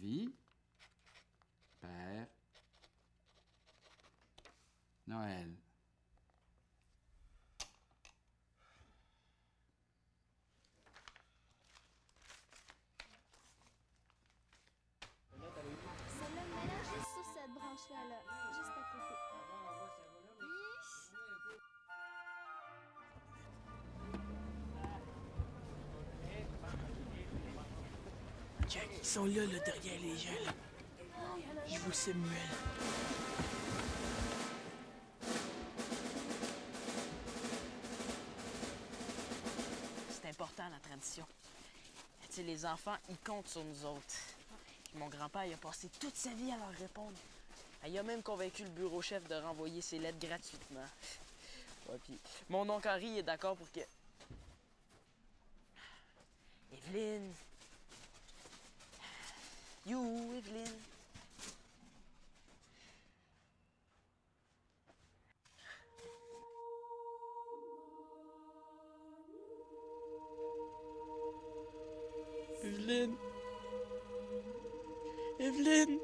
vie, Père Noël. Ils sont là, là, derrière les gens, là. Je vous Samuel. C'est important, la tradition. Les enfants, ils comptent sur nous autres. Mon grand-père, a passé toute sa vie à leur répondre. Ah, Il a même convaincu le bureau chef de renvoyer ses lettres gratuitement. Mon oncle Henri est d'accord pour que. Evelyne! Evelyne. Evelyne.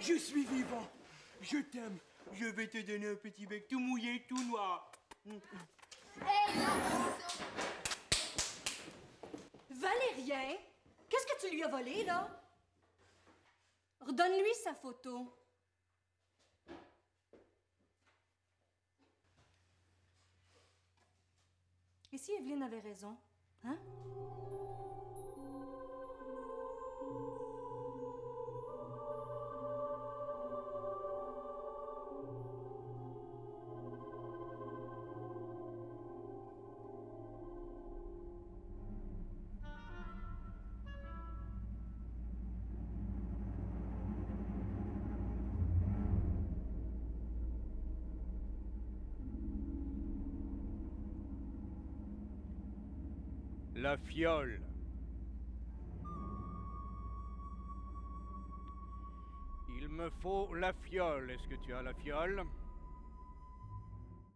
Je suis vivant. Je t'aime. Je vais te donner un petit bec tout mouillé, tout noir. Valérien, qu'est-ce que tu lui as volé, là? Redonne-lui sa photo. Et si Evelyne avait raison, hein? La fiole. Il me faut la fiole. Est-ce que tu as la fiole?